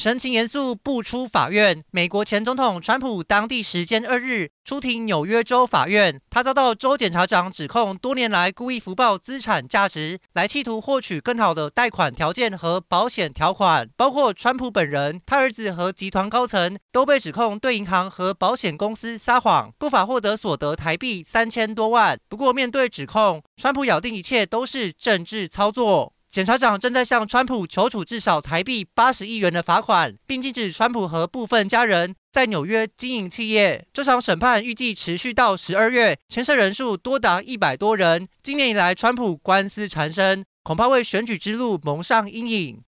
神情严肃不出法院。美国前总统川普当地时间二日出庭纽约州法院，他遭到州检察长指控多年来故意福报资产价值，来企图获取更好的贷款条件和保险条款。包括川普本人、他儿子和集团高层都被指控对银行和保险公司撒谎，不法获得所得台币三千多万。不过，面对指控，川普咬定一切都是政治操作。检察长正在向川普求处至少台币八十亿元的罚款，并禁止川普和部分家人在纽约经营企业。这场审判预计持续到十二月，牵涉人数多达一百多人。今年以来，川普官司缠身，恐怕为选举之路蒙上阴影。